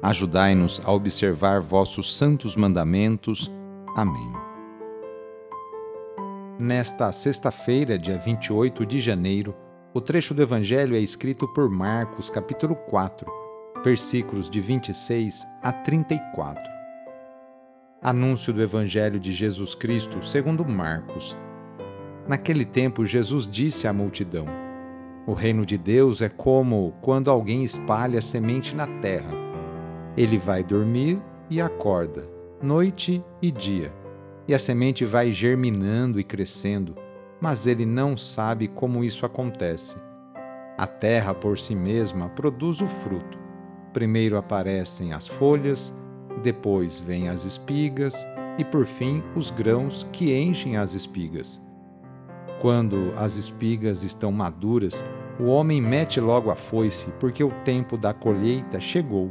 Ajudai-nos a observar vossos santos mandamentos. Amém. Nesta sexta-feira, dia 28 de janeiro, o trecho do Evangelho é escrito por Marcos, capítulo 4, versículos de 26 a 34. Anúncio do Evangelho de Jesus Cristo segundo Marcos. Naquele tempo, Jesus disse à multidão: O reino de Deus é como quando alguém espalha semente na terra ele vai dormir e acorda, noite e dia, e a semente vai germinando e crescendo, mas ele não sabe como isso acontece. A terra por si mesma produz o fruto. Primeiro aparecem as folhas, depois vêm as espigas e por fim os grãos que enchem as espigas. Quando as espigas estão maduras, o homem mete logo a foice, porque o tempo da colheita chegou.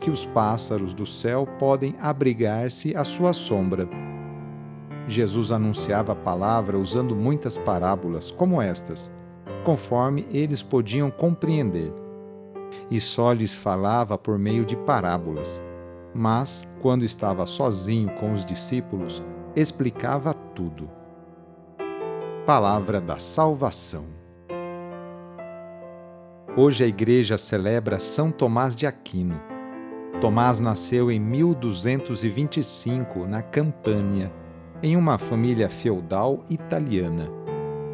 que os pássaros do céu podem abrigar-se à sua sombra. Jesus anunciava a palavra usando muitas parábolas, como estas, conforme eles podiam compreender. E só lhes falava por meio de parábolas. Mas, quando estava sozinho com os discípulos, explicava tudo. Palavra da Salvação. Hoje a Igreja celebra São Tomás de Aquino Tomás nasceu em 1225 na Campânia, em uma família feudal italiana.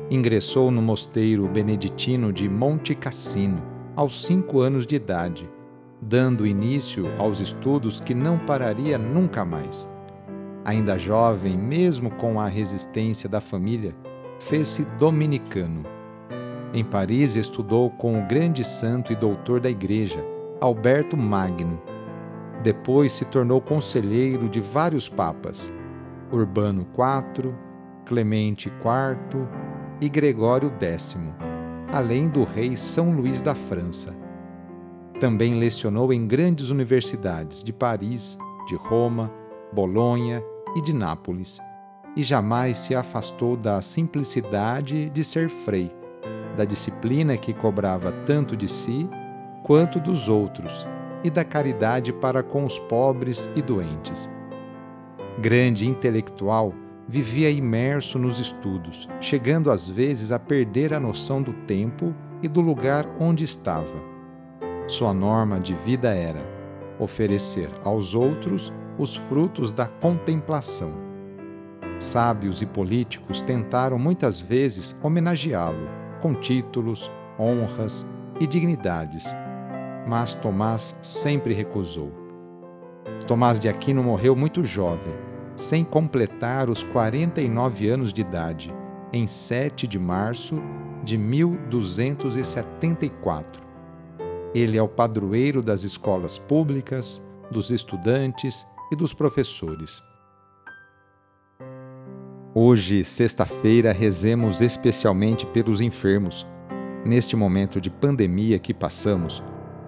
Ingressou no mosteiro beneditino de Monte Cassino aos cinco anos de idade, dando início aos estudos que não pararia nunca mais. Ainda jovem, mesmo com a resistência da família, fez-se dominicano. Em Paris estudou com o grande santo e doutor da Igreja, Alberto Magno, depois se tornou conselheiro de vários papas, Urbano IV, Clemente IV e Gregório X, além do rei São Luís da França. Também lecionou em grandes universidades de Paris, de Roma, Bolonha e de Nápoles, e jamais se afastou da simplicidade de ser frei, da disciplina que cobrava tanto de si quanto dos outros e da caridade para com os pobres e doentes. Grande intelectual, vivia imerso nos estudos, chegando às vezes a perder a noção do tempo e do lugar onde estava. Sua norma de vida era oferecer aos outros os frutos da contemplação. Sábios e políticos tentaram muitas vezes homenageá-lo com títulos, honras e dignidades mas Tomás sempre recusou. Tomás de Aquino morreu muito jovem, sem completar os 49 anos de idade, em 7 de março de 1274. Ele é o padroeiro das escolas públicas, dos estudantes e dos professores. Hoje, sexta-feira, rezemos especialmente pelos enfermos. Neste momento de pandemia que passamos,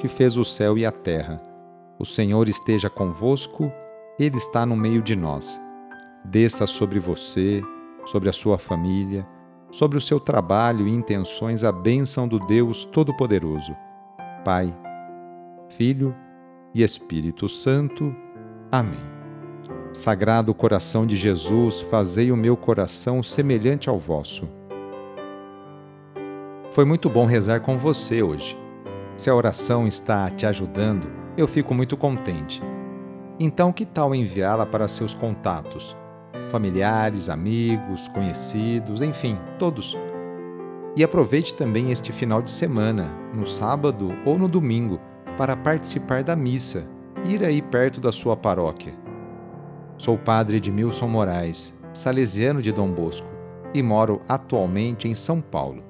que fez o céu e a terra. O Senhor esteja convosco, Ele está no meio de nós. Desça sobre você, sobre a sua família, sobre o seu trabalho e intenções a bênção do Deus Todo-Poderoso. Pai, Filho e Espírito Santo. Amém. Sagrado coração de Jesus, fazei o meu coração semelhante ao vosso. Foi muito bom rezar com você hoje. Se a oração está te ajudando, eu fico muito contente. Então, que tal enviá-la para seus contatos? Familiares, amigos, conhecidos, enfim, todos. E aproveite também este final de semana, no sábado ou no domingo, para participar da missa, ir aí perto da sua paróquia. Sou padre Edmilson Moraes, salesiano de Dom Bosco, e moro atualmente em São Paulo.